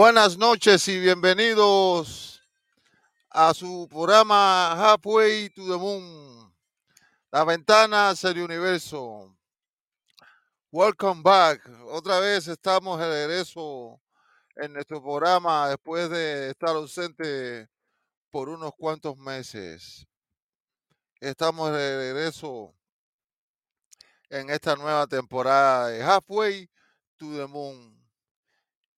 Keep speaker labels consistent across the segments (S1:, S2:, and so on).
S1: Buenas noches y bienvenidos a su programa Halfway to the Moon, la ventana hacia universo. Welcome back. Otra vez estamos de regreso en nuestro programa después de estar ausente por unos cuantos meses. Estamos de regreso en esta nueva temporada de Halfway to the Moon.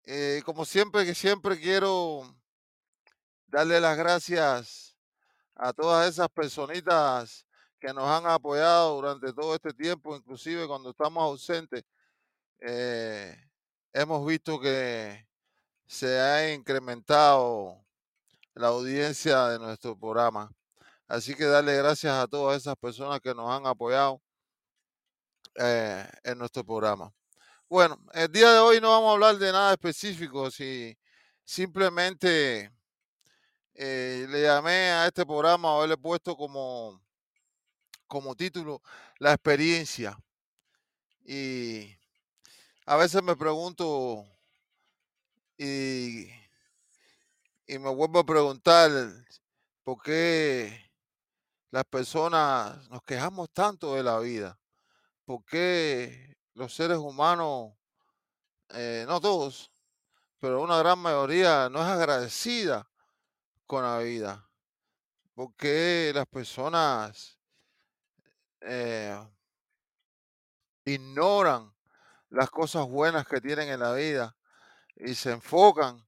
S1: Eh, como siempre, que siempre quiero darle las gracias a todas esas personitas que nos han apoyado durante todo este tiempo, inclusive cuando estamos ausentes. eh, hemos visto que se ha incrementado la audiencia de nuestro programa. Así que darle gracias a todas esas personas que nos han apoyado eh, en nuestro programa. Bueno, el día de hoy no vamos a hablar de nada específico, si simplemente eh, le llamé a este programa o le puesto como, como título la experiencia. Y a veces me pregunto y, y me vuelvo a preguntar por qué las personas nos quejamos tanto de la vida. ¿Por qué los seres humanos, eh, no todos, pero una gran mayoría no es agradecida con la vida? ¿Por qué las personas eh, ignoran las cosas buenas que tienen en la vida y se enfocan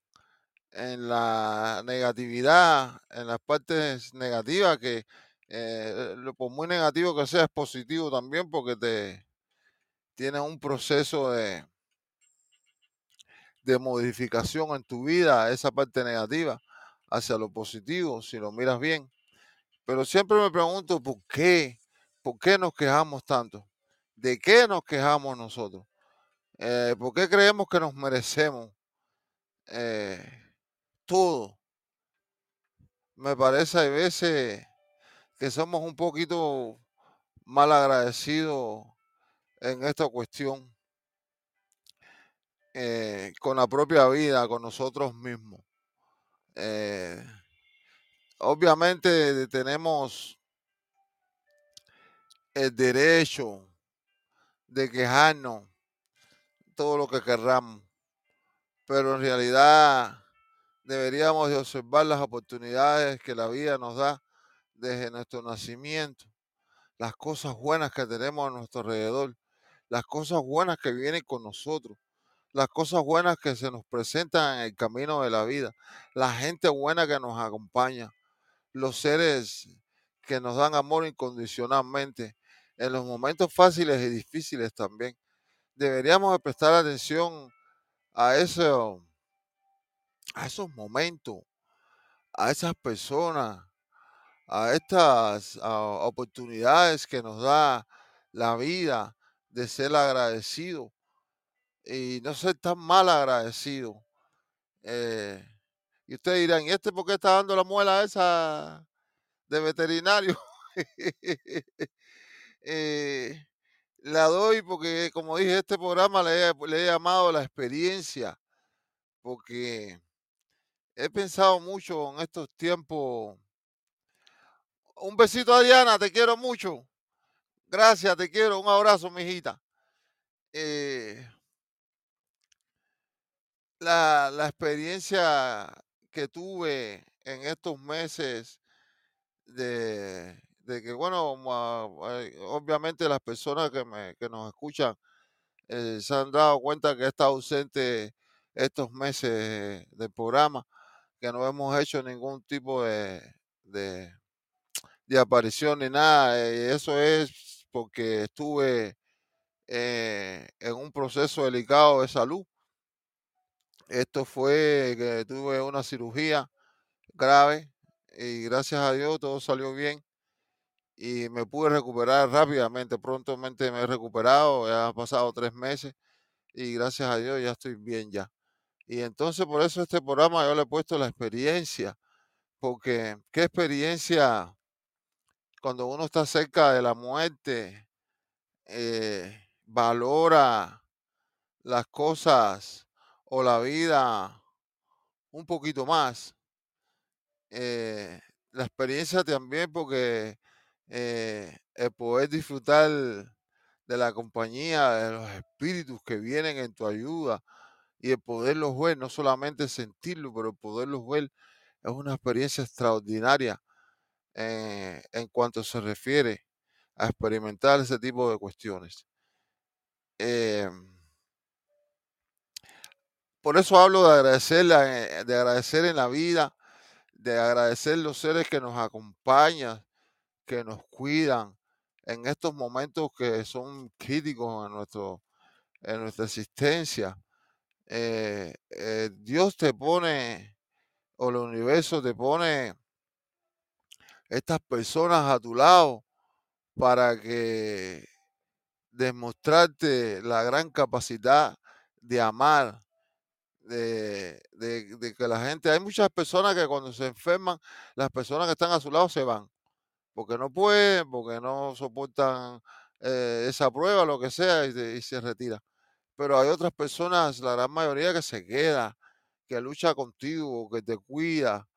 S1: en la negatividad, en las partes negativas que eh, lo- por muy negativo que sea es positivo también porque te tiene un proceso de, de modificación en tu vida, esa parte negativa, hacia lo positivo, si lo miras bien. Pero siempre me pregunto por qué, por qué nos quejamos tanto, de qué nos quejamos nosotros, Eh, por qué creemos que nos merecemos eh, todo. Me parece a veces que somos un poquito mal agradecidos en esta cuestión eh, con la propia vida, con nosotros mismos. Eh, obviamente tenemos el derecho de quejarnos todo lo que querramos, pero en realidad deberíamos de observar las oportunidades que la vida nos da desde nuestro nacimiento, las cosas buenas que tenemos a nuestro alrededor, las cosas buenas que vienen con nosotros, las cosas buenas que se nos presentan en el camino de la vida, la gente buena que nos acompaña, los seres que nos dan amor incondicionalmente en los momentos fáciles y difíciles también. Deberíamos de prestar atención a, eso, a esos momentos, a esas personas, a estas oportunidades que nos da la vida de ser agradecido y no ser tan mal agradecido. Eh, y ustedes dirán, ¿y este por qué está dando la muela esa de veterinario? Eh, la doy porque, como dije, este programa le he, le he llamado la experiencia, porque he pensado mucho en estos tiempos. Un besito a Diana, te quiero mucho. Gracias, te quiero. Un abrazo, mijita. Eh, la, la experiencia que tuve en estos meses de, de que, bueno, obviamente las personas que, me, que nos escuchan eh, se han dado cuenta que estado ausente estos meses del programa, que no hemos hecho ningún tipo de, de, de aparición ni nada. eh, eso es porque estuve eh, en un proceso delicado de salud. Esto fue que tuve una cirugía grave y gracias a Dios todo salió bien. y me pude recuperar rápidamente. Prontamente me he recuperado, ya han pasado tres meses y gracias a Dios ya estoy bien ya. Y entonces por eso este programa yo le he puesto la experiencia, porque qué experiencia cuando uno está cerca de la muerte, eh, valora las cosas o la vida un poquito más. Eh, la experiencia también porque eh, el poder disfrutar de la compañía de los espíritus que vienen en tu ayuda y el poderlos ver, no solamente sentirlo, pero el poderlos ver es una experiencia extraordinaria eh, en cuanto se refiere a experimentar ese tipo de cuestiones. Em, por eso hablo de agradecer, eh, de agradecer en la vida, de agradecer los seres que nos acompañan, que nos cuidan en estos momentos que son críticos en, nuestro, nuestra existencia. Eh, eh, Dios te pone, o el universo te pone estas personas a tu lado para que demostrarte la gran capacidad de amar, de, de, que la gente, hay muchas personas que cuando se enferman, las personas que están a su lado se van, porque no pueden, porque no soportan eh, esa prueba, lo que sea, y, se retira. Pero hay otras personas, la gran mayoría, que se queda, que lucha contigo, que te cuida,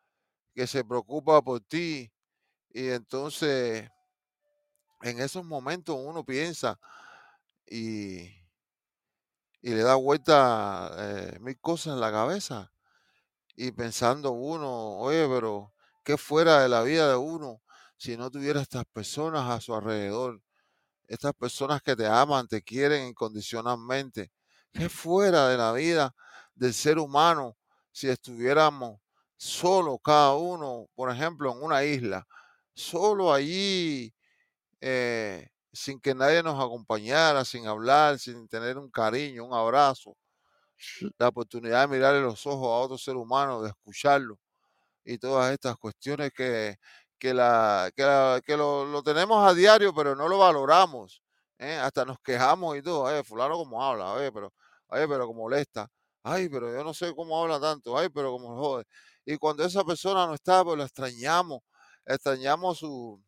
S1: que se preocupa por ti. Y entonces, en esos momentos uno piensa y y le da vuelta eh, mil cosas en la cabeza. Y pensando uno, oye, pero ¿qué fuera de la vida de uno si no tuviera estas personas a su alrededor? Estas personas que te aman, te quieren incondicionalmente. ¿Qué fuera de la vida del ser humano si estuviéramos solo cada uno, por ejemplo, en una isla, solo allí eh, sin que nadie nos acompañara, sin hablar, sin tener un cariño, un abrazo, la oportunidad de mirarle los ojos a otro ser humano, de escucharlo y todas estas cuestiones que, que, la, que, lo, tenemos a diario, pero no lo valoramos. ¿eh? Hasta nos quejamos y todo. Ay, fulano como habla, oye, pero, oye, pero como molesta. Ay, pero yo no sé cómo habla tanto. Ay, pero como jode. Y cuando esa persona no está, pues lo extrañamos. Extrañamos su,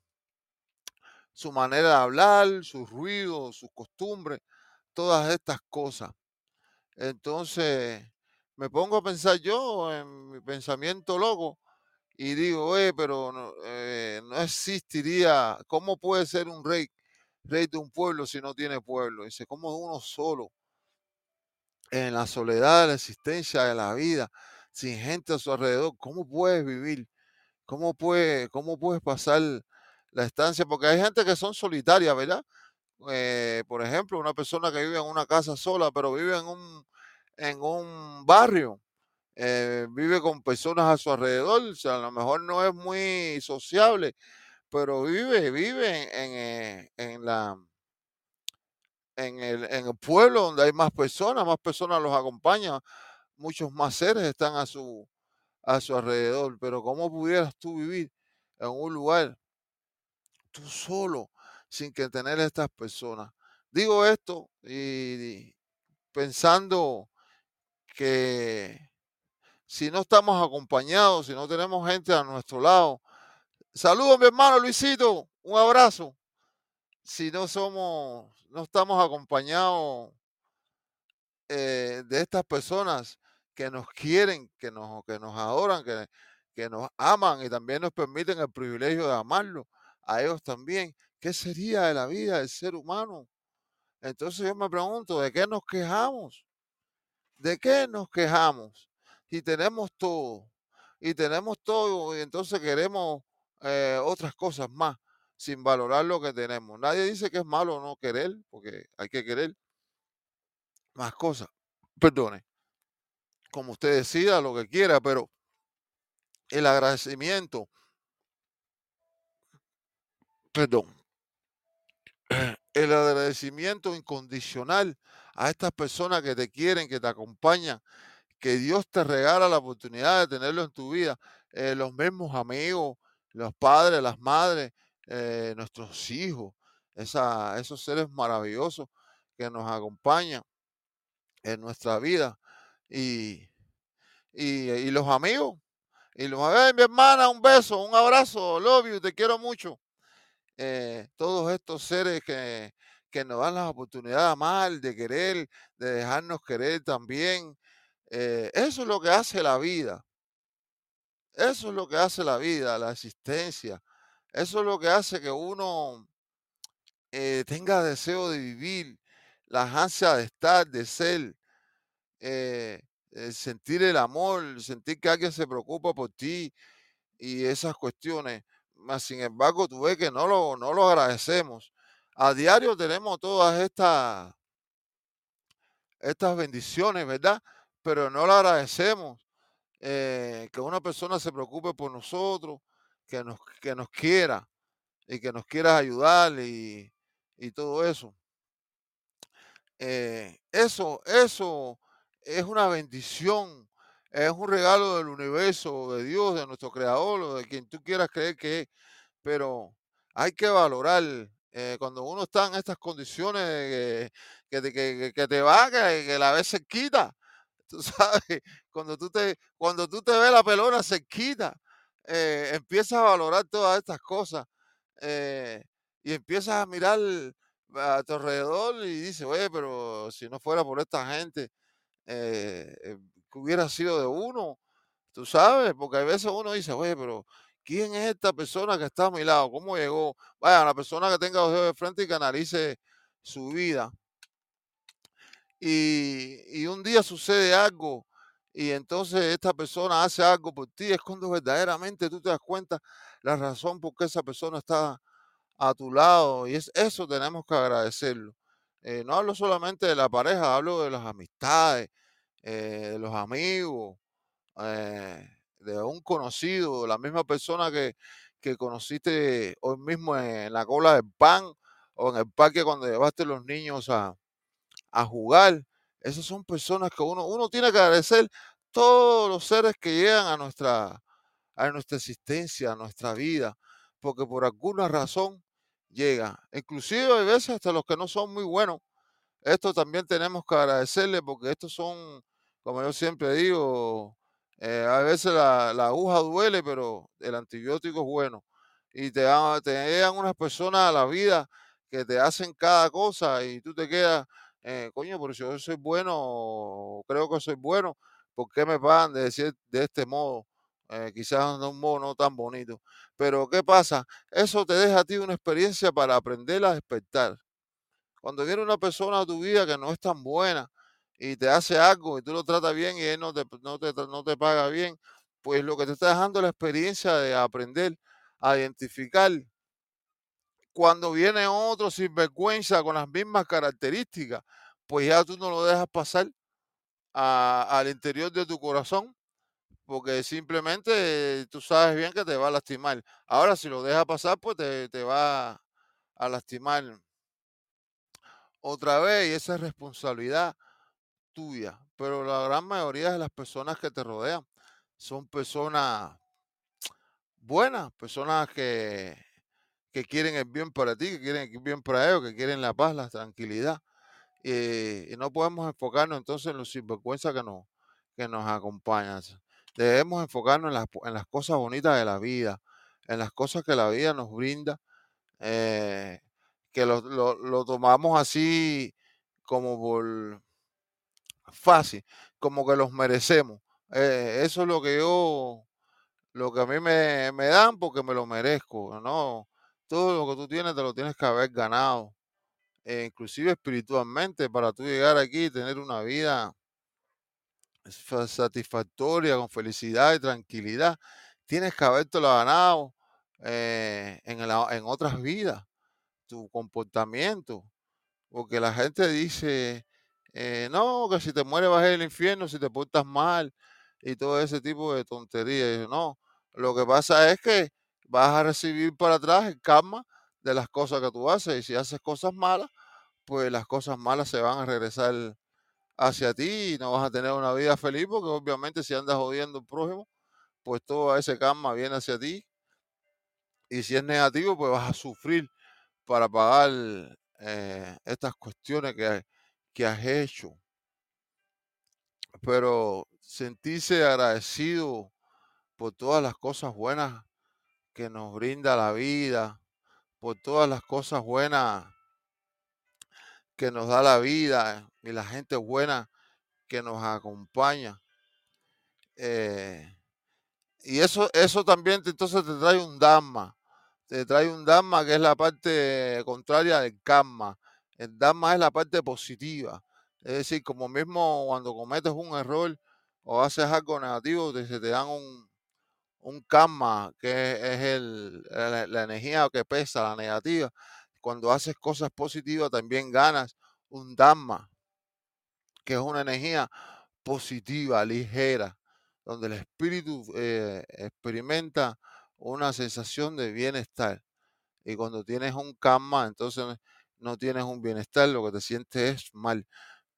S1: su manera de hablar, sus ruidos, sus costumbres, todas estas cosas. Entonces, me pongo a pensar yo en mi pensamiento loco y digo, oye, pero no, eh, no existiría, ¿cómo puede ser un rey, rey de un pueblo si no tiene pueblo? Dice, ¿cómo uno solo, en la soledad de la existencia de la vida, sin gente a su alrededor, cómo puedes vivir? ¿Cómo, puede, cómo puedes pasar la estancia, porque hay gente que son solitarias, ¿verdad? Eh, por ejemplo, una persona que vive en una casa sola, pero vive en un, en un barrio, eh, vive con personas a su alrededor, o sea, a lo mejor no es muy sociable, pero vive, vive en, en, eh, la en el, en el pueblo donde hay más personas, más personas los acompañan, muchos más seres están a su, a su alrededor, pero ¿cómo pudieras tú vivir en un lugar tú solo, sin que tener estas personas. Digo esto y pensando que si no estamos acompañados, si no tenemos gente a nuestro lado, saludos mi hermano Luisito, un abrazo. Si no somos, no estamos acompañados eh, de estas personas que nos quieren, que nos, que nos adoran, que, que nos aman y también nos permiten el privilegio de amarlo, a ellos también. ¿Qué sería de la vida del ser humano? Entonces yo me pregunto, ¿de qué nos quejamos? ¿De qué nos quejamos? Si tenemos todo, y tenemos todo, y entonces queremos eh, otras cosas más, sin valorar lo que tenemos. Nadie dice que es malo no querer, porque hay que querer más cosas. Perdone, como usted decida, lo que quiera, pero el agradecimiento perdón, el agradecimiento incondicional a estas personas que te quieren, que te acompañan, que Dios te regala la oportunidad de tenerlo en tu vida, eh, los mismos amigos, los padres, las madres, eh, nuestros hijos, esos seres maravillosos que nos acompañan en nuestra vida. Y, y, los amigos, y los amigos, mi hermana, un beso, un abrazo, love you, te quiero mucho. Eh, todos estos seres que, que nos dan la oportunidad de amar, de querer, de dejarnos querer también. Eh, eso es lo que hace la vida. Eso es lo que hace la vida, la existencia. Eso es lo que hace que uno eh, tenga deseo de vivir, las ansias de estar, de ser, eh, el sentir el amor, sentir que alguien se preocupa por ti y esas cuestiones. Mas, sin embargo, tú ves que no lo, no lo agradecemos. A diario tenemos todas estas, estas bendiciones, ¿verdad? Pero no lo agradecemos. eh, que una persona se preocupe por nosotros, que nos, que nos quiera y que nos quiera ayudar y, y todo eso. Eh, eso, eso es una bendición, es un regalo del universo, de Dios, de nuestro creador, o de quien tú quieras creer que es, pero hay que valorar eh, cuando uno está en estas condiciones que, que que- que te va, que, que la vez se quita, tú sabes, cuando tú te, cuando tú te ves la pelona se quita, eh, empiezas a valorar todas estas cosas eh, y empiezas a mirar a tu alrededor y dices, oye, pero si no fuera por esta gente, eh, eh, que hubiera sido de uno, tú sabes, porque a veces uno dice, oye, pero ¿quién es esta persona que está a mi lado? ¿Cómo llegó? Vaya, una persona que tenga los dedos de frente y que analice su vida. Y, y un día sucede algo y entonces esta persona hace algo por ti, es cuando verdaderamente tú te das cuenta la razón por qué esa persona está a tu lado y es eso tenemos que agradecerlo. Eh, no hablo solamente de la pareja, hablo de las amistades, eh, de los amigos, eh, de un conocido, la misma persona que, que conociste hoy mismo en la cola del pan o en el parque cuando llevaste los niños a, a jugar. Esas son personas que uno, uno tiene que agradecer todos los seres que llegan a nuestra, a nuestra existencia, a nuestra vida, porque por alguna razón llega. Inclusive hay veces hasta los que no son muy buenos. Esto también tenemos que agradecerle porque estos son, como yo siempre digo, eh, a veces la, aguja duele, pero el antibiótico es bueno. Y te, te llegan unas personas a la vida que te hacen cada cosa y tú te quedas, eh, coño, pero si yo soy bueno, creo que soy bueno, ¿por qué me pagan de decir de este modo? Eh, quizás de un modo no tan bonito. Pero ¿qué pasa? Eso te deja a ti una experiencia para aprender a despertar. Cuando viene una persona a tu vida que no es tan buena y te hace algo y tú lo tratas bien y él no te, no te, no te paga bien, pues lo que te está dejando es la experiencia de aprender a identificar cuando viene otro sinvergüenza con las mismas características, pues ya tú no lo dejas pasar al interior de tu corazón, porque simplemente tú sabes bien que te va a lastimar. Ahora, si lo dejas pasar, pues te, te va a lastimar otra vez y esa es responsabilidad tuya. Pero la gran mayoría de las personas que te rodean son personas buenas, personas que, que quieren el bien para ti, que quieren el bien para ellos, que quieren la paz, la tranquilidad. eh, y no podemos enfocarnos entonces en los sinvergüenzas que nos, que nos acompañan. Debemos enfocarnos en las, en las cosas bonitas de la vida, en las cosas que la vida nos brinda, eh, que lo, lo- tomamos así como por fácil, como que los merecemos. Eh, eso es lo que yo, lo que a mí me, me dan porque me lo merezco, ¿no? Todo lo que tú tienes te lo tienes que haber ganado, eh, inclusive espiritualmente, para tú llegar aquí y tener una vida satisfactoria, con felicidad y tranquilidad. Tienes que ganado eh, en, la- en otras vidas, tu comportamiento. Porque la gente dice, eh, no, que si te mueres vas al infierno, si te portas mal y todo ese tipo de tonterías. No, lo que pasa es que vas a recibir para atrás el karma de las cosas que tú haces. Y si haces cosas malas, pues las cosas malas se van a regresar hacia ti y no vas a tener una vida feliz porque obviamente si andas jodiendo al prójimo, pues todo ese karma viene hacia ti Y si es negativo, pues vas a sufrir para pagar eh, estas cuestiones que, que has hecho. Pero sentirse agradecido por todas las cosas buenas que nos brinda la vida, por todas las cosas buenas que nos da la vida y la gente buena que nos acompaña. Eh, y eso, eso también entonces te trae un Dhamma. Te trae un Dhamma que es la parte contraria del karma. El Dhamma es la parte positiva. Es decir, como mismo cuando cometes un error o haces algo negativo, te, se te dan un, un karma, que es el, la, la energía que pesa, la negativa. Cuando haces cosas positivas también ganas un Dhamma, que es una energía positiva, ligera, donde el espíritu eh, experimenta una sensación de bienestar. Y cuando tienes un karma, entonces no tienes un bienestar, lo que te sientes es mal.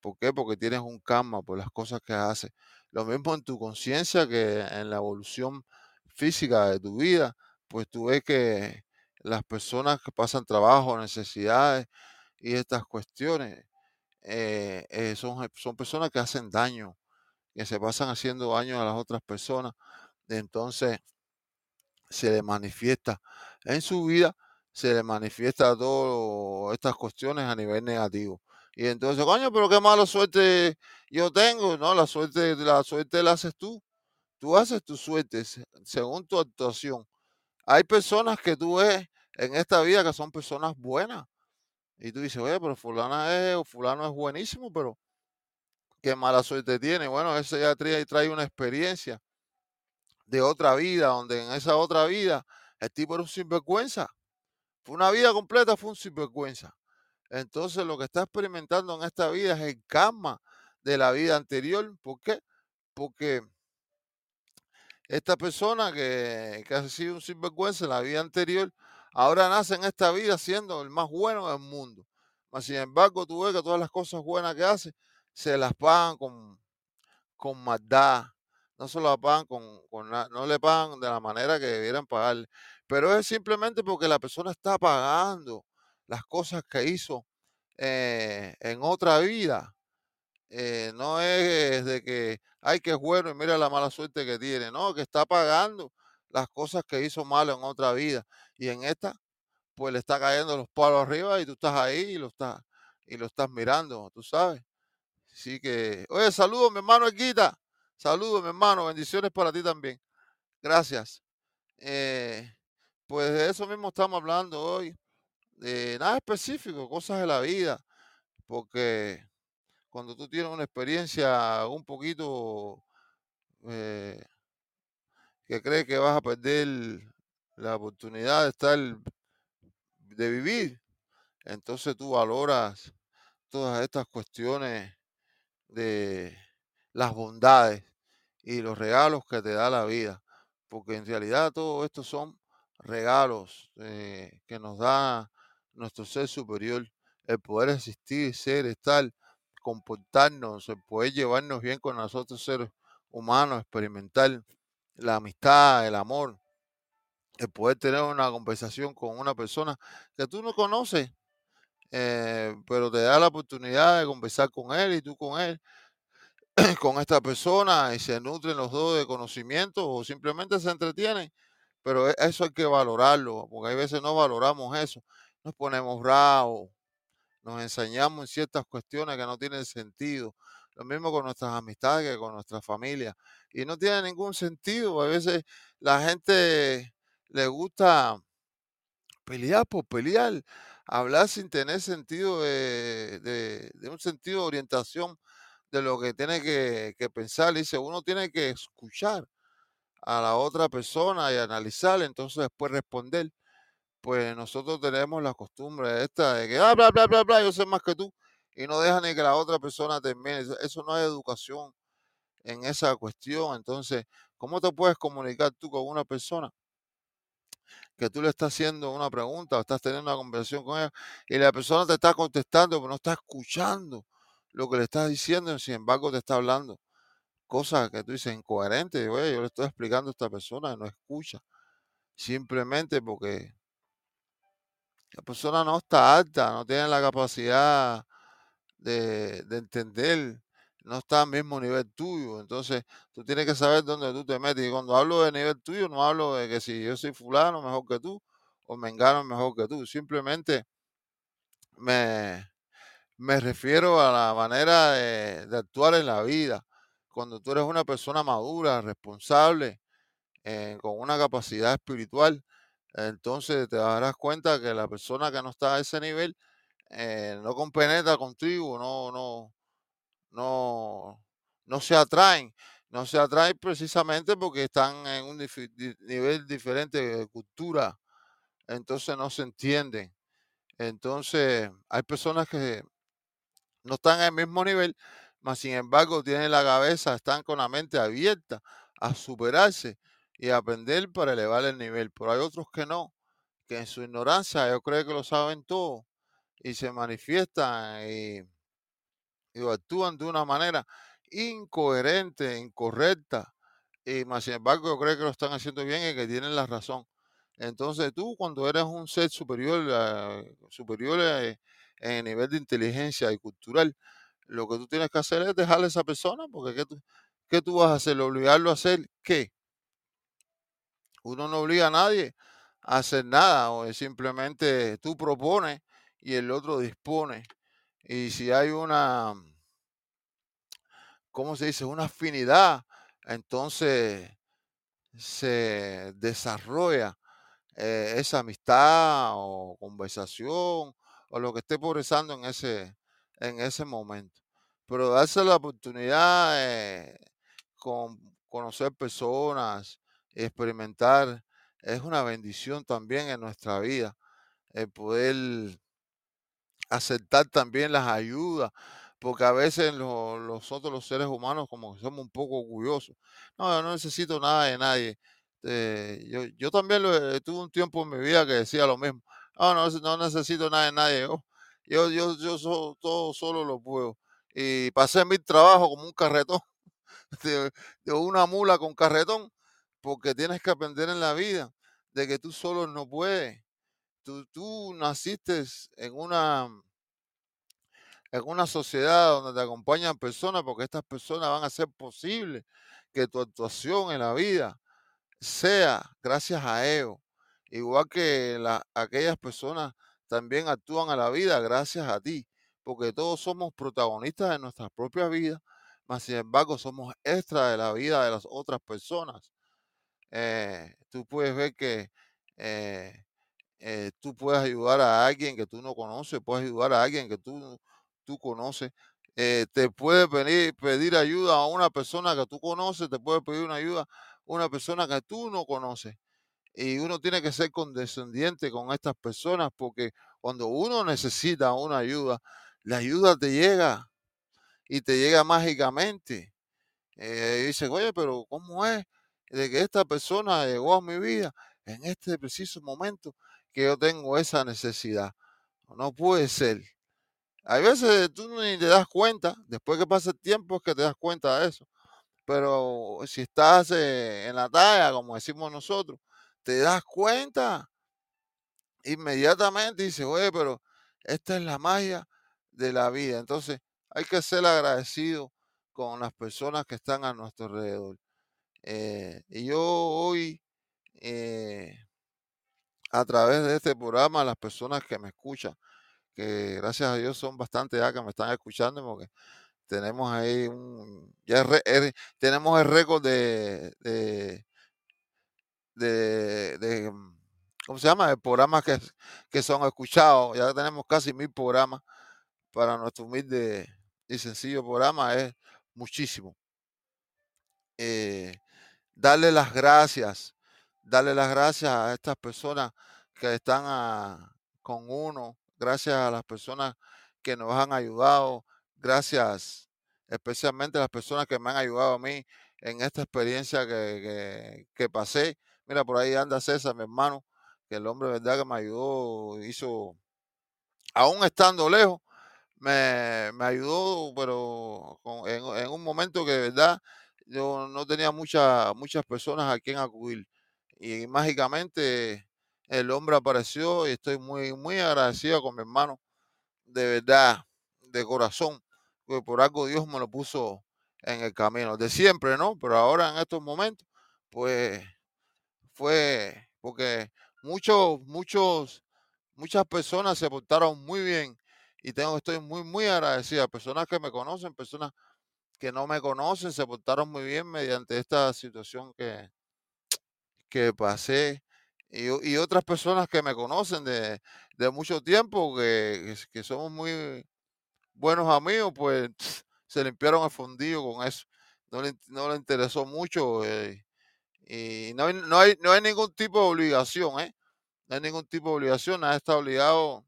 S1: ¿Por qué? Porque tienes un karma por las cosas que haces. Lo mismo en tu conciencia que en la evolución física de tu vida, pues tú ves que las personas que pasan trabajo, necesidades y estas cuestiones eh, eh, son, son personas que hacen daño, que se pasan haciendo daño a las otras personas. Entonces se le manifiesta en su vida, se le manifiesta todas estas cuestiones a nivel negativo. Y entonces, coño, pero qué mala suerte yo tengo. No, la suerte, la suerte la haces tú. Tú haces tu suerte según tu actuación. Hay personas que tú ves en esta vida que son personas buenas. Y tú dices, oye, pero fulana es, fulano es buenísimo, pero qué mala suerte tiene. Bueno, ese ya trae, trae una experiencia de otra vida, donde en esa otra vida el tipo era un sinvergüenza. Fue una vida completa, fue un sinvergüenza. Entonces lo que está experimentando en esta vida es el karma de la vida anterior. ¿Por qué? Porque esta persona que, que ha sido un sinvergüenza en la vida anterior, ahora nace en esta vida siendo el más bueno del mundo. Mas, sin embargo, tú ves que todas las cosas buenas que hace se las pagan con, con maldad. No se las pagan con, con no le pagan de la manera que debieran pagarle. Pero es simplemente porque la persona está pagando las cosas que hizo eh, en otra vida. Eh, no es de que, ay, que es bueno y mira la mala suerte que tiene. No, que está pagando las cosas que hizo mal en otra vida. Y en esta, pues le está cayendo los palos arriba y tú estás ahí y lo estás, y lo estás mirando, tú sabes. Así que, oye, saludos, mi hermano Equita. Saludos, mi hermano. Bendiciones para ti también. Gracias. Eh, pues de eso mismo estamos hablando hoy. De nada específico, cosas de la vida. Porque cuando tú tienes una experiencia un poquito eh, que crees que vas a perder la oportunidad de estar, de vivir, entonces tú valoras todas estas cuestiones de las bondades y los regalos que te da la vida, porque en realidad todo esto son regalos eh, que nos da nuestro ser superior, el poder existir, ser, estar, comportarnos, el poder llevarnos bien con nosotros seres humanos, experimentar la amistad, el amor, el poder tener una conversación con una persona que tú no conoces, eh, pero te da la oportunidad de conversar con él y tú con él, con esta persona y se nutren los dos de conocimiento o simplemente se entretienen. Pero e, eso hay que valorarlo, porque hay veces no valoramos eso. Nos ponemos bravos, nos enseñamos en ciertas cuestiones que no tienen sentido. Lo mismo con nuestras amistades que con nuestra familia. Y no tiene ningún sentido. A veces la gente le gusta pelear por pelear, hablar sin tener sentido de, de, un sentido de orientación de lo que tiene que, pensar. Dice, uno tiene que escuchar a la otra persona y analizar, entonces después responder. Pues nosotros tenemos la costumbre esta de que, ah, bla, bla, bla, bla, yo sé más que tú, y no deja ni que la otra persona termine. Eso no es educación en esa cuestión. Entonces, ¿cómo te puedes comunicar tú con una persona que tú le estás haciendo una pregunta o estás teniendo una conversación con ella y la persona te está contestando pero no está escuchando lo que le estás diciendo, sin embargo te está hablando cosas que tú dices incoherentes. Oye, yo le estoy explicando a esta persona y no escucha. simplemente porque la persona no está alta, no tiene la capacidad de, de entender, no está al mismo nivel tuyo. Entonces, tú tienes que saber dónde tú te metes. Y cuando hablo de nivel tuyo, no hablo de que si yo soy fulano mejor que tú o mengano mejor que tú. Simplemente me, me refiero a la manera de, de actuar en la vida. Cuando tú eres una persona madura, responsable, eh, con una capacidad espiritual, entonces te darás cuenta que la persona que no está a ese nivel eh, no compenetra contigo, no, no, no, no se atraen. No se atraen precisamente porque están en un nivel diferente de cultura, entonces no se entienden. Entonces, hay personas que no están al mismo nivel, mas sin embargo tienen la cabeza, están con la mente abierta a superarse y a aprender para elevar el nivel. Pero hay otros que no, que en su ignorancia yo creo que lo saben todo y se manifiestan y, actúan de una manera incoherente, incorrecta. Y más sin embargo yo creo que lo están haciendo bien y que tienen la razón. Entonces tú cuando eres un ser superior, eh, superior eh, en nivel de inteligencia y cultural, lo que tú tienes que hacer es dejarle a esa persona, porque ¿qué tú, qué tú vas a hacer? ¿Obligarlo a hacer qué? Uno no obliga a nadie a hacer nada, o simplemente tú propones y el otro dispone. Y si hay una, ¿cómo se dice? Una afinidad, entonces se desarrolla eh, esa amistad o conversación o lo que esté progresando en ese, en ese momento. Pero darse la oportunidad de con, conocer personas, experimentar, es una bendición también en nuestra vida, el poder aceptar también las ayudas, porque a veces lo- nosotros los seres humanos como que somos un poco orgullosos. No, yo no necesito nada de nadie. Eh, yo, yo también lo, he- tuve un tiempo en mi vida que decía lo mismo. No, no, no necesito nada de nadie. Yo, yo, yo, yo so- todo solo lo puedo. Y pasé mi trabajo como un carretón, de, de una mula con carretón, porque tienes que aprender en la vida de que tú solo no puedes. Tú, tú naciste en una en una sociedad donde te acompañan personas, porque estas personas van a hacer posible que tu actuación en la vida sea gracias a ellos. Igual que la- aquellas personas también actúan a la vida gracias a ti, porque todos somos protagonistas de nuestras propias vidas, mas sin embargo somos extra de la vida de las otras personas. Eh, tú puedes ver que eh, eh, tú puedes ayudar a alguien que tú no conoces, puedes ayudar a alguien que tú, tú conoces, eh, te puede pedir, pedir ayuda a una persona que tú conoces, te puede pedir una ayuda a una persona que tú no conoces. Y uno tiene que ser condescendiente con estas personas porque cuando uno necesita una ayuda, la ayuda te llega y te llega mágicamente. Eh, y dice, oye, pero ¿cómo es de que esta persona llegó a mi vida en este preciso momento que yo tengo esa necesidad? No puede ser. Hay veces tú ni te das cuenta, después que pasa el tiempo es que te das cuenta de eso. Pero si estás eh, en la talla, como decimos nosotros, te das cuenta inmediatamente dices, oye, pero esta es la magia de la vida. Entonces hay que ser agradecido con las personas que están a nuestro alrededor. Eh, y yo hoy, eh, a través de este programa, las personas que me escuchan, que gracias a Dios son bastante ya que me están escuchando, porque tenemos ahí un, ya tenemos el récord de, de, de, de, mm, ¿cómo se llama? De programas que, que son escuchados. Ya tenemos casi mil programas para nuestro humilde y sencillo programa, es muchísimo. Eh, darle las gracias, darle las gracias a estas personas que están a- con uno, gracias a las personas que nos han ayudado, gracias especialmente a las personas que me han ayudado a mí en esta experiencia que, que- pasé. Mira, por ahí anda César, mi hermano, que el hombre, verdad, que me ayudó, hizo, aún estando lejos, me, me ayudó, pero con- en, en un momento que de verdad yo no tenía muchas muchas personas a quien acudir. Y mágicamente el hombre apareció y estoy muy, muy agradecido con mi hermano, de verdad, de corazón, porque por algo Dios me lo puso en el camino, de siempre, ¿no? Pero ahora en estos momentos, pues fue porque muchos, muchos, muchas personas se portaron muy bien y tengo, estoy muy, muy agradecida. Personas que me conocen, personas que no me conocen, se portaron muy bien mediante esta situación que, que pasé. Y, otras personas que me conocen de, mucho tiempo, que, somos muy buenos amigos, pues se limpiaron el fundido con eso. No le, no le interesó mucho. eh, y no hay, no, hay, no hay ningún tipo de obligación, ¿eh? No hay ningún tipo de obligación, nadie está obligado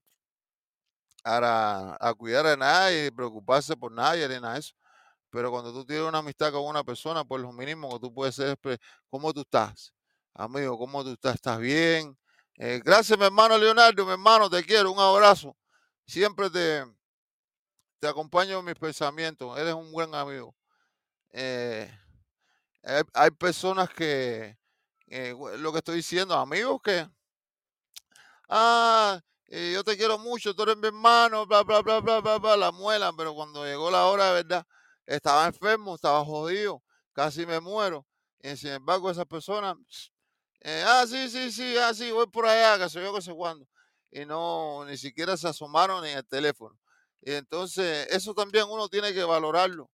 S1: a, a cuidar a nadie, preocuparse por nadie, ni nada de eso. Pero cuando tú tienes una amistad con una persona, pues lo mínimo que tú puedes hacer es, ¿cómo tú estás? Amigo, ¿cómo tú estás? ¿Estás bien? Eh, gracias, mi hermano Leonardo, mi hermano, te quiero, un abrazo. Siempre te, te acompaño en mis pensamientos, eres un buen amigo. Eh, hay, personas que, eh, lo que estoy diciendo, amigos que, ah, yo te quiero mucho, tú eres mi hermano, bla, bla, bla, bla, bla, bla, la muelan, pero cuando llegó la hora de verdad, estaba enfermo, estaba jodido, casi me muero. Y sin embargo, esas personas, eh, ah, sí, sí, sí, ah, sí, voy por allá, que sé yo, que sé cuándo. Y no, ni siquiera se asomaron en el teléfono. Y entonces, eso también uno tiene que valorarlo,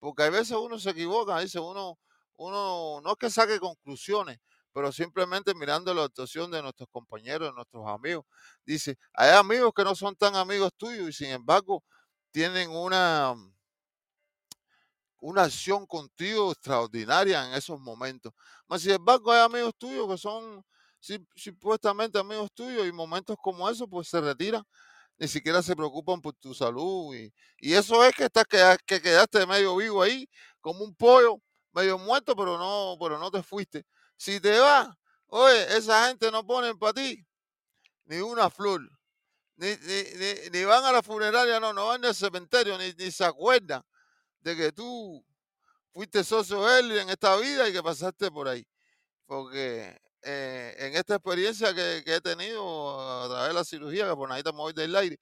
S1: porque a veces uno se equivoca, dice uno, uno no es que saque conclusiones, pero simplemente mirando la actuación de nuestros compañeros, de nuestros amigos. Dice, hay amigos que no son tan amigos tuyos y sin embargo tienen una, una acción contigo extraordinaria en esos momentos. Mas sin embargo hay amigos tuyos que son supuestamente amigos tuyos y momentos como esos pues se retiran, ni siquiera se preocupan por tu salud y, eso es que estás que, que quedaste medio vivo ahí como un pollo medio muerto pero no pero no te fuiste. Si te vas, oye, esa gente no pone para ti ni una flor, ni, ni, ni, ni van a la funeraria, no, no van al cementerio, ni, ni se acuerdan de que tú fuiste socio de él en esta vida y que pasaste por ahí. Porque eh, en esta experiencia que, he tenido a través de la cirugía, que por nadita me voy del aire,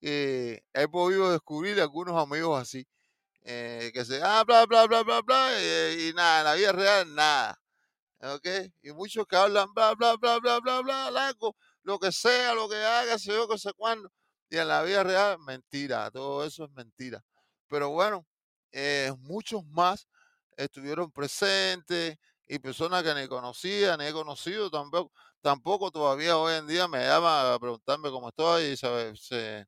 S1: eh, he podido descubrir algunos amigos así, eh, que se, ah, bla, bla, bla, bla, bla, eh, y nada, en la vida real, nada. ¿ok? Y muchos que hablan bla, bla, bla, bla, bla, bla, largo, lo que sea, lo que haga, sé yo, que sé cuándo. Y en la vida real, mentira, todo eso es mentira. Pero bueno, eh, muchos más estuvieron presentes y personas que ni conocía, ni he conocido tampoco, tampoco todavía hoy en día me llaman a preguntarme cómo estoy y se, se,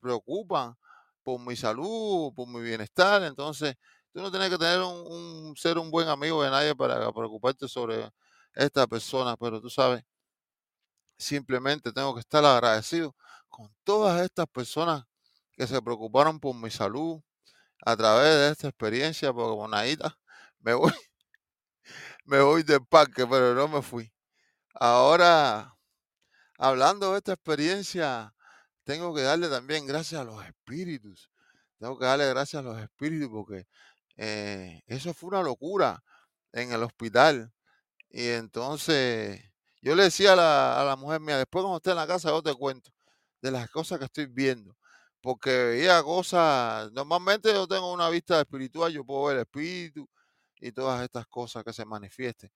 S1: preocupan por mi salud, por mi bienestar. Entonces, tú no tienes que tener un, un- ser un buen amigo de nadie para preocuparte sobre esta persona, pero tú sabes, simplemente tengo que estar agradecido con todas estas personas que se preocuparon por mi salud a través de esta experiencia, porque Bonadita, me voy, me voy del parque, pero no me fui. Ahora, hablando de esta experiencia, tengo que darle también gracias a los espíritus. Tengo que darle gracias a los espíritus porque eh, eso fue una locura en el hospital. Y entonces yo le decía a la, a la mujer mía, después cuando esté en la casa yo te cuento de las cosas que estoy viendo. Porque veía cosas, normalmente yo tengo una vista espiritual, yo puedo ver espíritu y todas estas cosas que se manifiesten.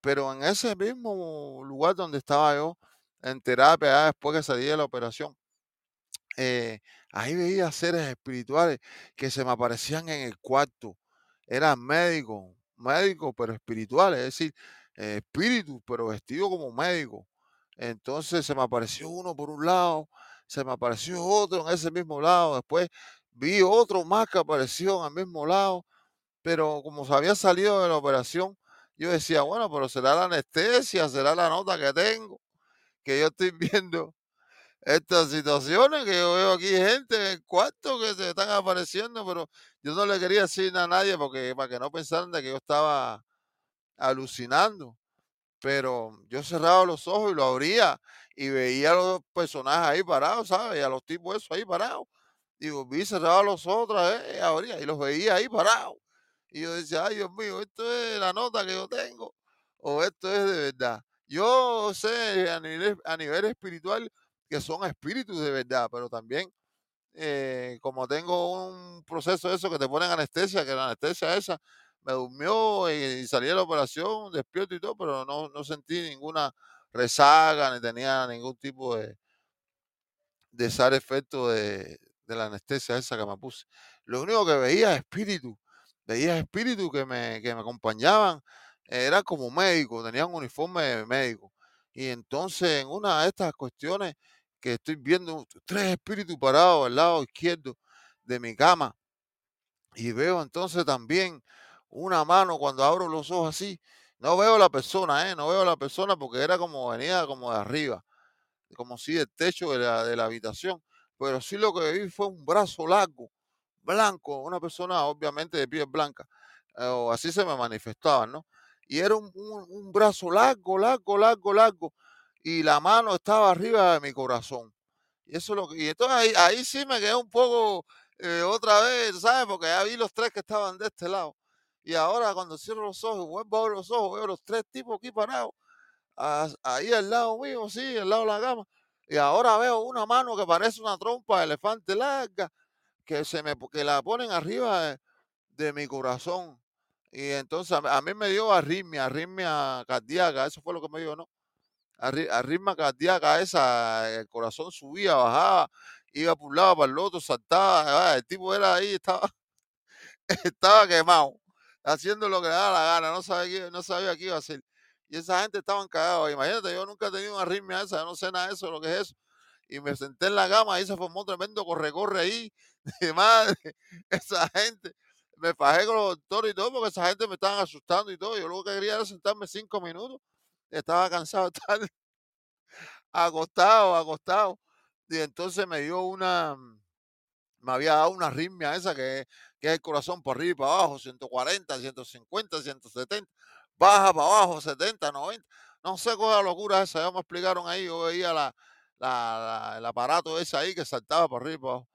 S1: Pero en ese mismo lugar donde estaba yo, en terapia, después que salí de la operación, eh, ahí veía seres espirituales que se me aparecían en el cuarto. Eran médicos, médicos, pero espirituales, es decir, eh, espíritus, pero vestidos como médicos. Entonces se me apareció uno por un lado, se me apareció otro en ese mismo lado, después vi otro más que apareció en el mismo lado, pero como se había salido de la operación, yo decía, bueno, pero será la anestesia, será la nota que tengo, que yo estoy viendo estas situaciones que yo veo aquí gente en cuarto que se están apareciendo, pero yo no le quería decir a nadie porque para que no pensaran de que yo estaba alucinando. Pero yo cerraba los ojos y lo abría y veía a los personajes ahí parados, ¿sabes? Y a los tipos esos ahí parados. Y volví, cerraba los vez, y abría y los veía ahí parados. Y yo decía, ay Dios mío, esto es la nota que yo tengo. o esto es de verdad. Yo sé a nivel, a nivel espiritual que son espíritus de verdad, pero también eh, como tengo un proceso eso que te ponen anestesia, que la anestesia esa me durmió y, salí de la operación, despierto y todo, pero no, no sentí ninguna rezaga ni tenía ningún tipo de, de side efecto de, de la anestesia esa que me puse. Lo único que veía es espíritu, veía espíritus que me, que me acompañaban, era como médico, tenían un uniforme de médico. Y entonces en una de estas cuestiones que estoy viendo tres espíritus parados al lado izquierdo de mi cama y veo entonces también una mano cuando abro los ojos así, no veo la persona, ¿eh? no veo la persona porque era como venía como de arriba, como si el techo de la, de la habitación, pero sí lo que vi fue un brazo largo, blanco, una persona obviamente de piel blanca, eh, o así se me manifestaban, ¿no? Y era un, un, un brazo largo, largo, largo, largo, y la mano estaba arriba de mi corazón. Y eso es lo que, y entonces ahí, ahí sí me quedé un poco eh, otra vez, ¿sabes? Porque ya vi los tres que estaban de este lado. Y ahora cuando cierro los ojos, vuelvo a abrir los ojos, veo los tres tipos aquí parados, ah, ahí al lado mío, sí, al lado de la cama. Y ahora veo una mano que parece una trompa de elefante larga, que se me que la ponen arriba de, mi corazón. Y entonces a, mí me dio arritmia, arritmia cardíaca, eso fue lo que me dio, ¿no? Arri- Arritmia cardíaca esa, el corazón subía, bajaba, iba por un lado, para el otro, saltaba, ah, el tipo era ahí, estaba, estaba quemado, haciendo lo que le daba la gana, no sabía, no sabía qué iba a hacer. Y esa gente estaban cagados. Imagínate, yo nunca he tenido una arritmia esa, no sé nada de eso, lo que es eso. Y me senté en la cama y se formó tremendo corre-corre ahí, de madre, esa gente. Me fajé con los doctores y todo, porque esa gente me estaban asustando y todo. Yo lo que quería era sentarme cinco minutos. Estaba cansado de estar acostado, acostado. Y entonces me dio una, me había dado una arritmia esa que, que es el corazón por arriba y para abajo, 140, 150, 170, baja para abajo, 70, 90. No sé cuál es la locura esa, ya me explicaron ahí, yo veía la, la- el aparato ese ahí que saltaba para arriba y para abajo.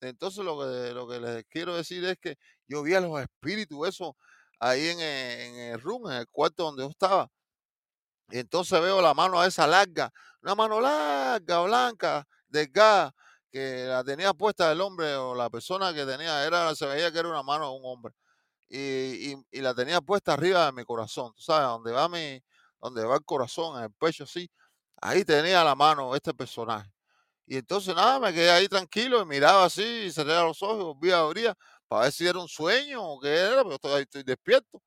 S1: Entonces lo que, lo que les quiero decir es que yo vi a los espíritus esos ahí en el, en el room, en el cuarto donde yo estaba. Y entonces veo la mano esa larga, una mano larga, blanca, delgada, que la tenía puesta el hombre o la persona que tenía, era, se veía que era una mano de un hombre. Y, la tenía puesta arriba de mi corazón, tú sabes, donde va mi, donde va el corazón, en el pecho así, ahí tenía la mano este personaje. Y entonces nada, me quedé ahí tranquilo y miraba así, y cerré los ojos y volví a abrir para ver si era un sueño o qué era, pero estoy, estoy despierto.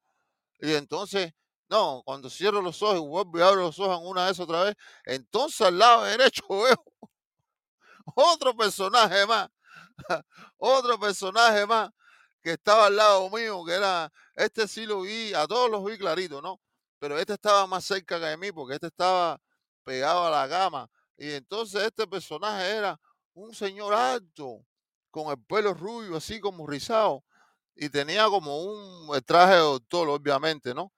S1: Y entonces, no, cuando cierro los ojos vuelvo y abro los ojos en una vez otra vez, entonces al lado derecho veo otro personaje más, otro personaje más que estaba al lado mío, que era, este sí lo vi, a todos los vi clarito, ¿no? Pero este estaba más cerca que de mí porque este estaba pegado a la cama. Y entonces este personaje era un señor alto, con el pelo rubio, así como rizado, y tenía como un traje de doctor, obviamente, ¿no?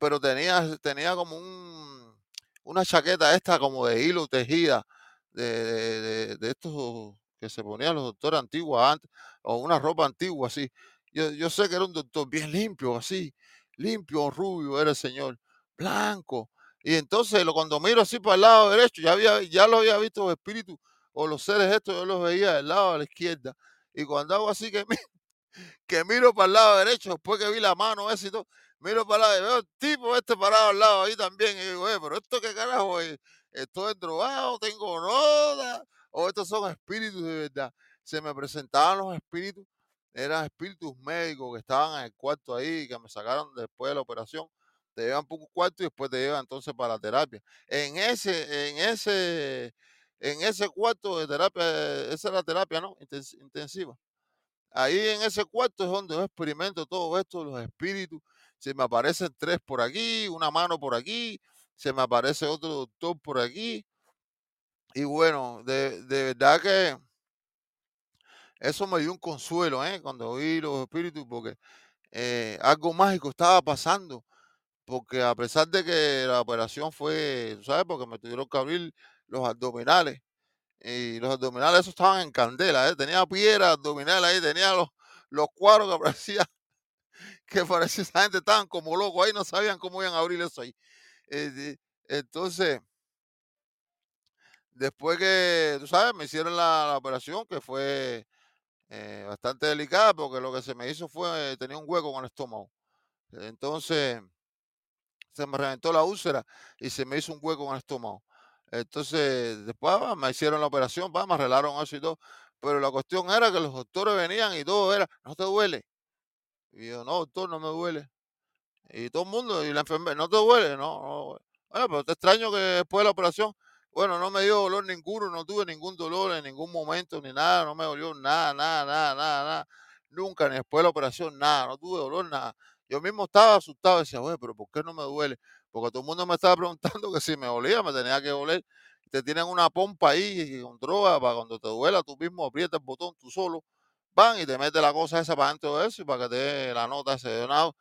S1: pero tenía, tenía como un, una chaqueta esta como de hilo tejida, de, de, estos que se ponían los doctores antiguos antes, o una ropa antigua así. Yo, yo sé que era un doctor bien limpio, así, limpio, rubio, era el señor, blanco. Y entonces cuando miro así para el lado derecho, ya, había, ya lo había visto los espíritus o los seres estos, yo los veía del lado de la izquierda. Y cuando hago así que que miro para el lado derecho, después que vi la mano esa y todo, miro para el lado y veo el tipo este parado al lado ahí también. Y digo, "Eh, pero esto qué carajo es, estoy drogado, tengo nada, o estos son espíritus de verdad. Se me presentaban los espíritus, eran espíritus médicos que estaban en el cuarto ahí, que me sacaron después de la operación. Te llevan por un cuarto y después te llevan entonces para la terapia. En ese, en ese, en ese cuarto de terapia, esa es la terapia, ¿no? Intens- Intensiva. Ahí en ese cuarto es donde yo experimento todo esto, los espíritus. Se me aparecen tres por aquí, una mano por aquí, se me aparece otro doctor por aquí. Y bueno, de, de verdad que eso me dio un consuelo, ¿eh? Cuando oí los espíritus, porque eh, algo mágico estaba pasando. Porque a pesar de que la operación fue, ¿sabes? Porque me tuvieron que abrir los abdominales. Y los abdominales, esos estaban en candela, ¿eh? Tenía piedra abdominal ahí, tenía los, los cuadros que parecía que parecía esa gente estaban como locos ahí, no sabían cómo iban a abrir eso ahí. Eh, entonces, después que, tú sabes, me hicieron la, operación, que fue eh, bastante delicada, porque lo que se me hizo fue, tenía un hueco con el estómago. Entonces, se me reventó la úlcera y se me hizo un hueco en el estómago. Entonces, después me hicieron la operación, me arreglaron eso y todo. Pero la cuestión era que los doctores venían y todo era, no te duele. Y yo, no, doctor, no me duele. Y todo el mundo, y la enfermera, no te duele, no, no. Bueno, pero te extraño que después de la operación, bueno, no me dio dolor ninguno, no tuve ningún dolor en ningún momento, ni nada, no me dolió nada, nada, nada, nada, nada. Nunca, ni después de la operación, nada, no tuve dolor, nada. Yo mismo estaba asustado, decía, oye, pero ¿por qué no me duele? Porque todo el mundo me estaba preguntando que si me dolía, me tenía que doler. Te tienen una pompa ahí con droga para cuando te duela, tú mismo aprietas el botón tú solo, van y te metes la cosa esa para dentro de eso y para que te dé la nota ese de nada.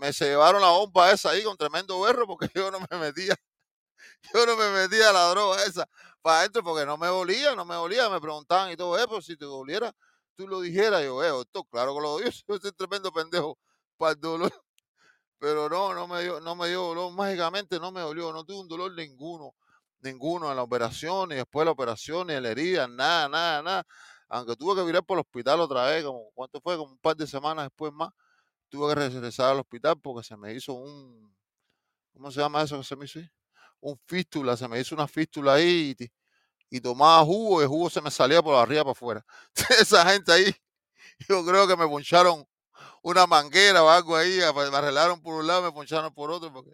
S1: Me se llevaron la bomba esa ahí con tremendo berro porque yo no me metía, yo no me metía la droga esa para adentro porque no me dolía, no me dolía, me preguntaban y todo eso, pero si te doliera, tú lo dijeras, yo, veo, esto claro que lo doy, yo soy tremendo pendejo para el dolor. Pero no, no me dio, no me dio dolor, mágicamente no me dolió, no tuve un dolor ninguno, ninguno en la operación, ni después de la operación, ni en la herida, nada, nada, nada. Aunque tuve que virar por el hospital otra vez, como cuánto fue, como un par de semanas después más, tuve que regresar al hospital porque se me hizo un, ¿cómo se llama eso que se me hizo? Un fístula, se me hizo una fístula ahí y, tomaba jugo y el jugo se me salía por arriba para afuera. Esa gente ahí, yo creo que me poncharon una manguera o algo ahí, me arreglaron por un lado, me poncharon por otro, porque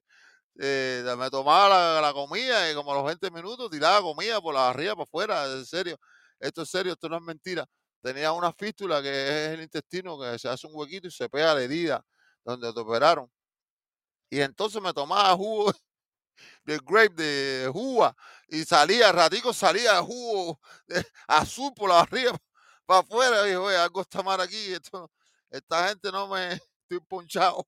S1: eh, me tomaba la, comida y como a los 20 minutos tiraba comida por la arriba, para afuera, en serio, esto es serio, esto no es mentira. Tenía una fístula que es el intestino, que se hace un huequito y se pega la herida donde te operaron. Y entonces me tomaba jugo de grape, de jugo, y salía, ratico salía jugo azul por la arriba, para afuera, dije, oye, algo está mal aquí, esta gente no me estoy ponchado.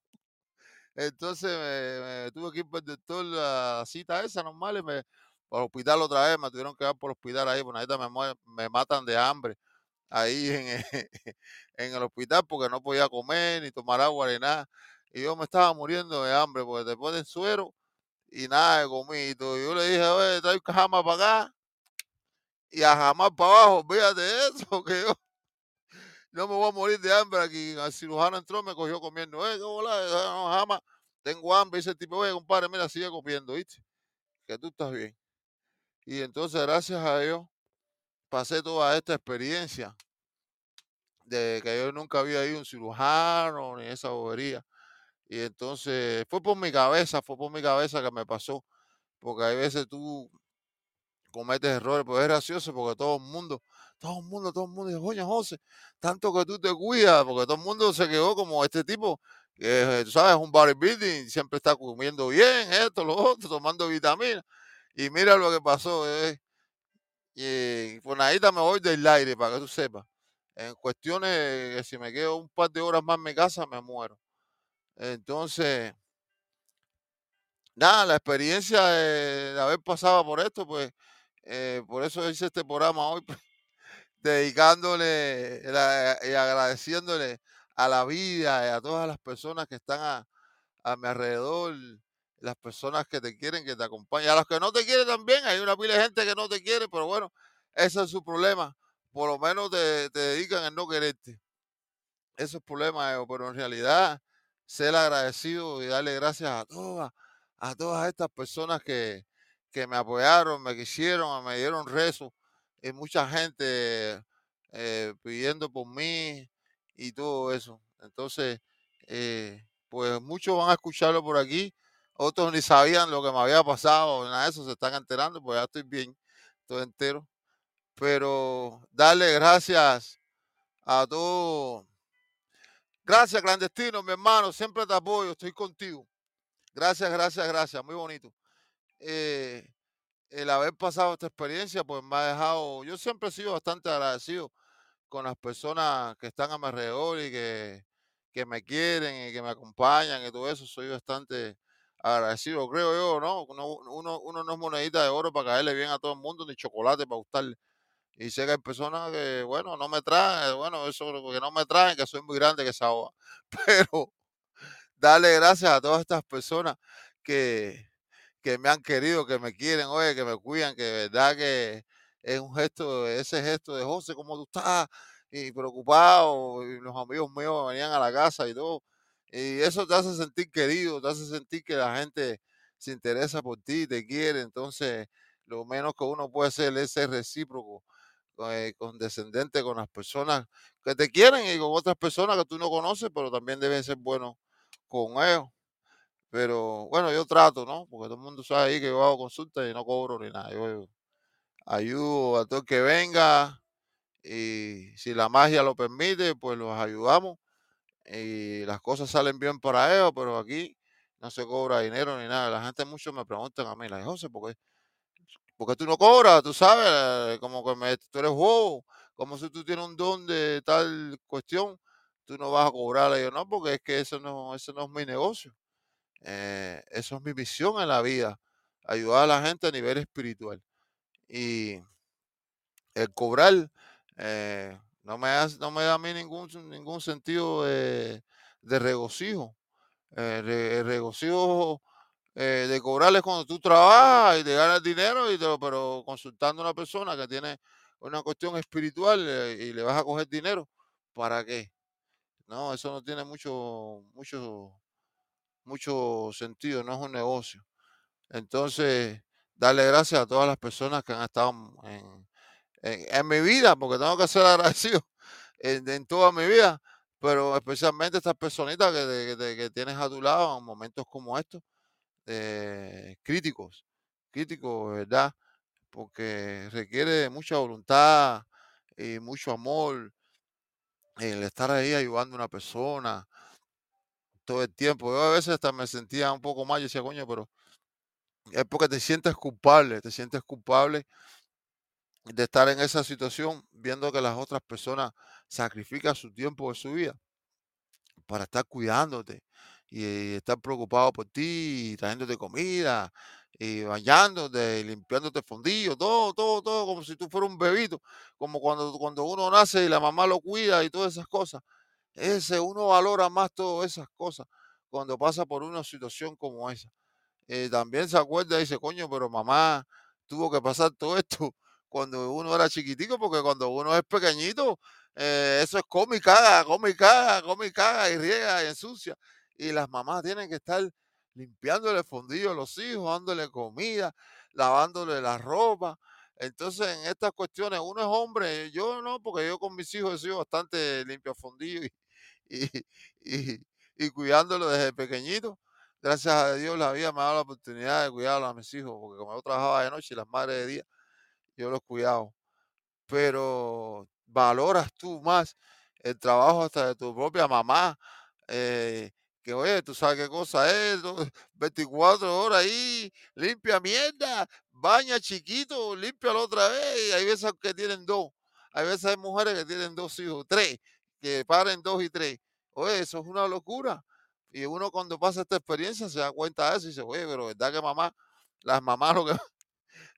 S1: Entonces me, tuve que ir por el doctor la cita esa normal y me por el hospital otra vez, me tuvieron que dar por el hospital ahí, ahorita me, me matan de hambre ahí en, el hospital porque no podía comer ni tomar agua ni nada. Y yo me estaba muriendo de hambre porque después del suero y nada de comida. Yo le dije, oye, trae jamás para acá y a jamás para abajo, fíjate eso, que yo no me voy a morir de hambre aquí. El cirujano entró, me cogió comiendo. Eh, qué no, jamás. Tengo hambre. Dice el tipo, oye, compadre, mira, sigue comiendo, ¿viste? Que tú estás bien. Y entonces, gracias a Dios, pasé toda esta experiencia de que yo nunca había ido a un cirujano ni esa bobería. Y entonces fue por mi cabeza, fue por mi cabeza que me pasó. Porque hay veces tú cometes errores, pues es gracioso porque todo el mundo todo el mundo, todo el mundo dijo, coño, José, tanto que tú te cuidas, porque todo el mundo se quedó como este tipo, que tú sabes, es un bodybuilding, siempre está comiendo bien, esto, lo otro, tomando vitaminas. Y mira lo que pasó, eh. Y pues ahí me voy del aire, para que tú sepas. En cuestiones que si me quedo un par de horas más en mi casa, me muero. Entonces, nada, la experiencia de, haber pasado por esto, pues, eh, por eso hice este programa hoy. Pues, dedicándole y agradeciéndole a la vida y a todas las personas que están a, mi alrededor, las personas que te quieren, que te acompañan. A los que no te quieren también, hay una pila de gente que no te quiere, pero bueno, ese es su problema. Por lo menos te, dedican a no quererte. Eso es problema, pero en realidad ser agradecido y darle gracias a todas, a todas estas personas que, que me apoyaron, me quisieron, me dieron rezos y mucha gente eh, pidiendo por mí y todo eso. Entonces, eh, pues muchos van a escucharlo por aquí, otros ni sabían lo que me había pasado, nada de eso, se están enterando, pues ya estoy bien, estoy entero. Pero darle gracias a todos. Gracias, clandestino, mi hermano, siempre te apoyo, estoy contigo. Gracias, gracias, gracias, muy bonito. Eh, el haber pasado esta experiencia, pues me ha dejado, yo siempre he sido bastante agradecido con las personas que están a mi alrededor y que, que me quieren y que me acompañan y todo eso, soy bastante agradecido, creo yo, ¿no? Uno, uno, no es monedita de oro para caerle bien a todo el mundo, ni chocolate para gustarle. Y sé que hay personas que, bueno, no me traen, bueno, eso que no me traen, que soy muy grande, que se ahoga. Pero darle gracias a todas estas personas que, que me han querido, que me quieren, oye, que me cuidan, que de verdad que es un gesto, ese gesto de José, ¿cómo tú estás? Y preocupado, y los amigos míos venían a la casa y todo. Y eso te hace sentir querido, te hace sentir que la gente se interesa por ti, te quiere. Entonces, lo menos que uno puede hacer es ser recíproco, eh, condescendente con las personas que te quieren y con otras personas que tú no conoces, pero también deben ser buenos con ellos. Pero bueno, yo trato, ¿no? Porque todo el mundo sabe ahí que yo hago consultas y no cobro ni nada. Yo ayudo a todo el que venga y si la magia lo permite, pues los ayudamos y las cosas salen bien para ellos, pero aquí no se cobra dinero ni nada. La gente mucho me preguntan a mí, la José, ¿por qué, tú no cobras? Tú sabes, como que me- tú eres bobo, como si tú tienes un don de tal cuestión, tú no vas a cobrar. Y yo, no, porque es que eso no, eso no es mi negocio. Eh, eso es mi misión en la vida, ayudar a la gente a nivel espiritual. Y el cobrar eh, no, me hace- no me da a mí ningún, ningún sentido de, regocijo. Eh, el regocijo eh, de cobrar es cuando tú trabajas y te ganas dinero, y te pero consultando a una persona que tiene una cuestión espiritual eh, y le vas a coger dinero, ¿para qué? No, eso no tiene mucho, mucho, mucho sentido, no es un negocio. Entonces, darle gracias a todas las personas que han estado en, en- mi vida, porque tengo que ser agradecido en, en toda mi vida, pero especialmente estas personitas que, que tienes a tu lado en momentos como estos, eh, críticos, críticos, ¿verdad? Porque requiere mucha voluntad y mucho amor el estar ahí ayudando a una persona todo el tiempo. Yo a veces hasta me sentía un poco mal, yo decía, coño, pero es porque te sientes culpable, te sientes culpable de estar en esa situación, viendo que las otras personas sacrifican su tiempo de su vida para estar cuidándote y estar preocupado por ti, trayéndote comida, y bañándote, y limpiándote fondillo, todo, todo, todo, como si tú fueras un bebito, como cuando, cuando uno nace y la mamá lo cuida y todas esas cosas. Ese, uno valora más todas esas cosas cuando pasa por una situación como esa eh, también se acuerda y dice, coño, pero mamá tuvo que pasar todo esto cuando uno era chiquitico, porque cuando uno es pequeñito, eh, eso es y caga, come y caga, come y caga y riega y ensucia. Y las mamás tienen que estar limpiándole el fondillo a los hijos, dándole comida, lavándole la ropa. Entonces, en estas cuestiones, uno es hombre, yo no, porque yo con mis hijos he sido bastante limpio fondillo y, y, y, y cuidándolo desde pequeñito gracias a Dios la vida me ha dado la oportunidad de cuidarlos a mis hijos, porque como yo trabajaba de noche y las madres de día, yo los cuidaba. Pero valoras tú más el trabajo hasta de tu propia mamá, eh, que oye, tú sabes qué cosa es, ¿no? 24 horas ahí, limpia mierda, baña chiquito, límpialo otra vez. Y hay veces que tienen dos, hay veces hay mujeres que tienen dos hijos, tres, que paren dos y tres. Oye, eso es una locura. Y uno cuando pasa esta experiencia se da cuenta de eso y dice, oye, pero ¿verdad que mamá, las mamás lo que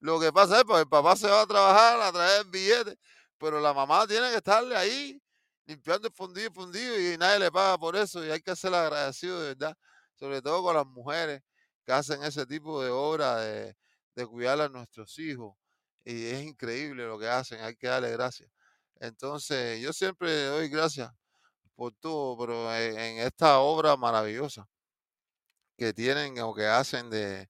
S1: lo que pasa es que el papá se va a trabajar a traer billetes, pero la mamá tiene que estarle ahí limpiando el fundido y fundido y nadie le paga por eso y hay que ser agradecido de verdad, sobre todo con las mujeres que hacen ese tipo de obra de, de cuidar a nuestros hijos y es increíble lo que hacen, hay que darle gracias. Entonces, yo siempre doy gracias por todo, pero en, en esta obra maravillosa que tienen o que hacen de,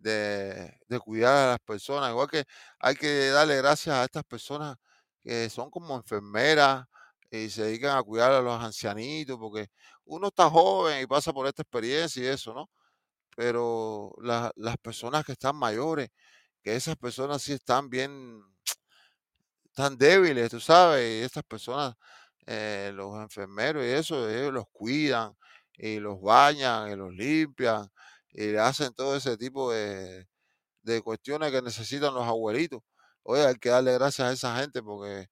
S1: de, de cuidar a las personas. Igual que hay que darle gracias a estas personas que son como enfermeras y se dedican a cuidar a los ancianitos, porque uno está joven y pasa por esta experiencia y eso, ¿no? Pero la- las personas que están mayores, que esas personas sí están bien, tan débiles, tú sabes, y estas personas, eh, los enfermeros y eso, ellos los cuidan y los bañan y los limpian y le hacen todo ese tipo de, de cuestiones que necesitan los abuelitos. Oye, hay que darle gracias a esa gente porque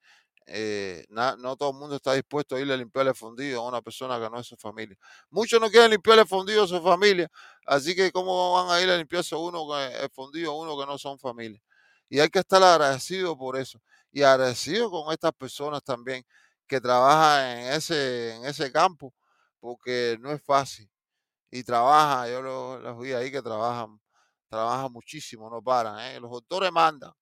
S1: eh, no todo el mundo está dispuesto a irle a limpiarle el fondido a una persona que no es su familia. Muchos no quieren limpiarle el fondido a su familia, así que ¿cómo van a ir a limpiarse uno el fondido a uno que no son familia? Y hay que estar agradecido por eso y agradecido con estas personas también que trabajan en ese, en ese campo, porque no es fácil. Y trabaja, yo los, vi ahí que trabajan, trabajan muchísimo, no paran, ¿eh? los doctores mandan,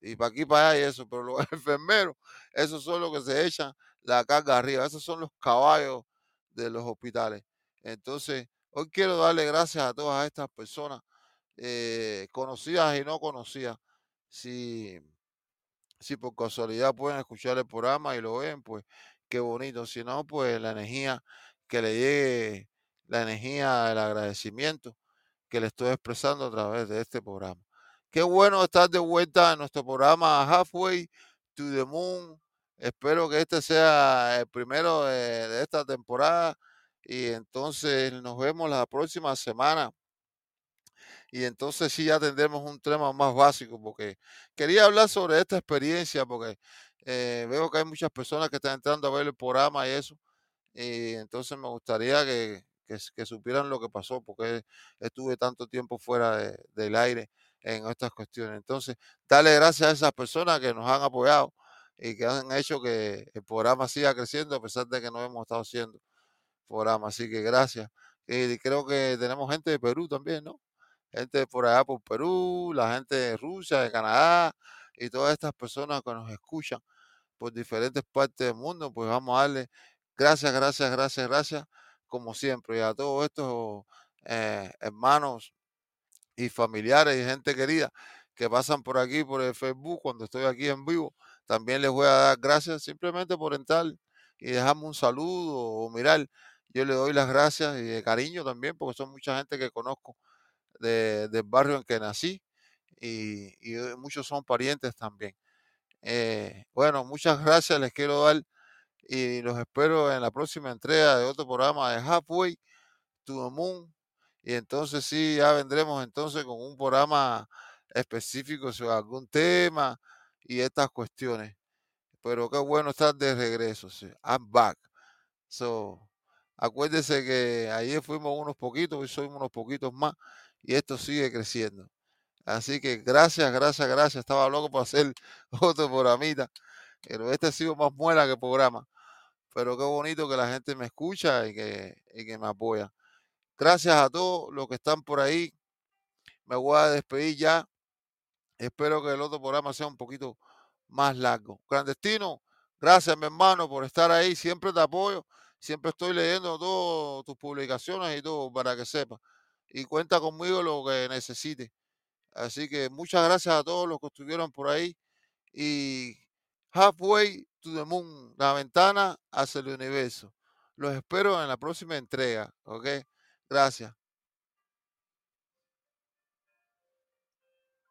S1: y para aquí, para allá y eso, pero los enfermeros, esos son los que se echan la carga arriba, esos son los caballos de los hospitales. Entonces, hoy quiero darle gracias a todas estas personas, eh, conocidas y no conocidas. Si, si por casualidad pueden escuchar el programa y lo ven, pues qué bonito. Si no, pues la energía que le llegue, la energía del agradecimiento que le estoy expresando a través de este programa. Qué bueno estar de vuelta en nuestro programa Halfway to the Moon. Espero que este sea el primero de, esta temporada y entonces nos vemos la próxima semana. Y entonces sí ya tendremos un tema más básico porque quería hablar sobre esta experiencia porque eh, veo que hay muchas personas que están entrando a ver el programa y eso. Y entonces me gustaría que, que, supieran lo que pasó porque estuve tanto tiempo fuera del aire en estas cuestiones. Entonces, darle gracias a esas personas que nos han apoyado y que han hecho que el programa siga creciendo a pesar de que no hemos estado haciendo programa. Así que gracias. Y creo que tenemos gente de Perú también, ¿no? Gente por allá por Perú, la gente de Rusia, de Canadá y todas estas personas que nos escuchan por diferentes partes del mundo, pues vamos a darle gracias, gracias, gracias, gracias, como siempre. Y a todos estos eh, hermanos y familiares y gente querida que pasan por aquí, por el Facebook, cuando estoy aquí en vivo, también les voy a dar gracias simplemente por entrar y dejarme un saludo o mirar. Yo le doy las gracias y de cariño también, porque son mucha gente que conozco del barrio en que nací y, y muchos son parientes también. Eh, bueno, muchas gracias les quiero dar y los espero en la próxima entrega de otro programa de Halfway to the Moon y entonces sí, ya vendremos entonces con un programa específico sobre algún tema y estas cuestiones. Pero qué bueno estar de regreso. Sí. I'm back. So, acuérdense que ayer fuimos unos poquitos, hoy somos unos poquitos más y esto sigue creciendo. Así que gracias, gracias, gracias. Estaba loco por hacer otro programita, pero este ha sido más muela que programa. Pero qué bonito que la gente me escucha y que, y que me apoya. Gracias a todos los que están por ahí. Me voy a despedir ya. Espero que el otro programa sea un poquito más largo. Clandestino, gracias mi hermano por estar ahí. Siempre te apoyo. Siempre estoy leyendo todas tus publicaciones y todo para que sepas. Y cuenta conmigo lo que necesites. Así que muchas gracias a todos los que estuvieron por ahí. Y halfway to the moon, la ventana hacia el universo. Los espero en la próxima entrega. ¿Ok? Gracias.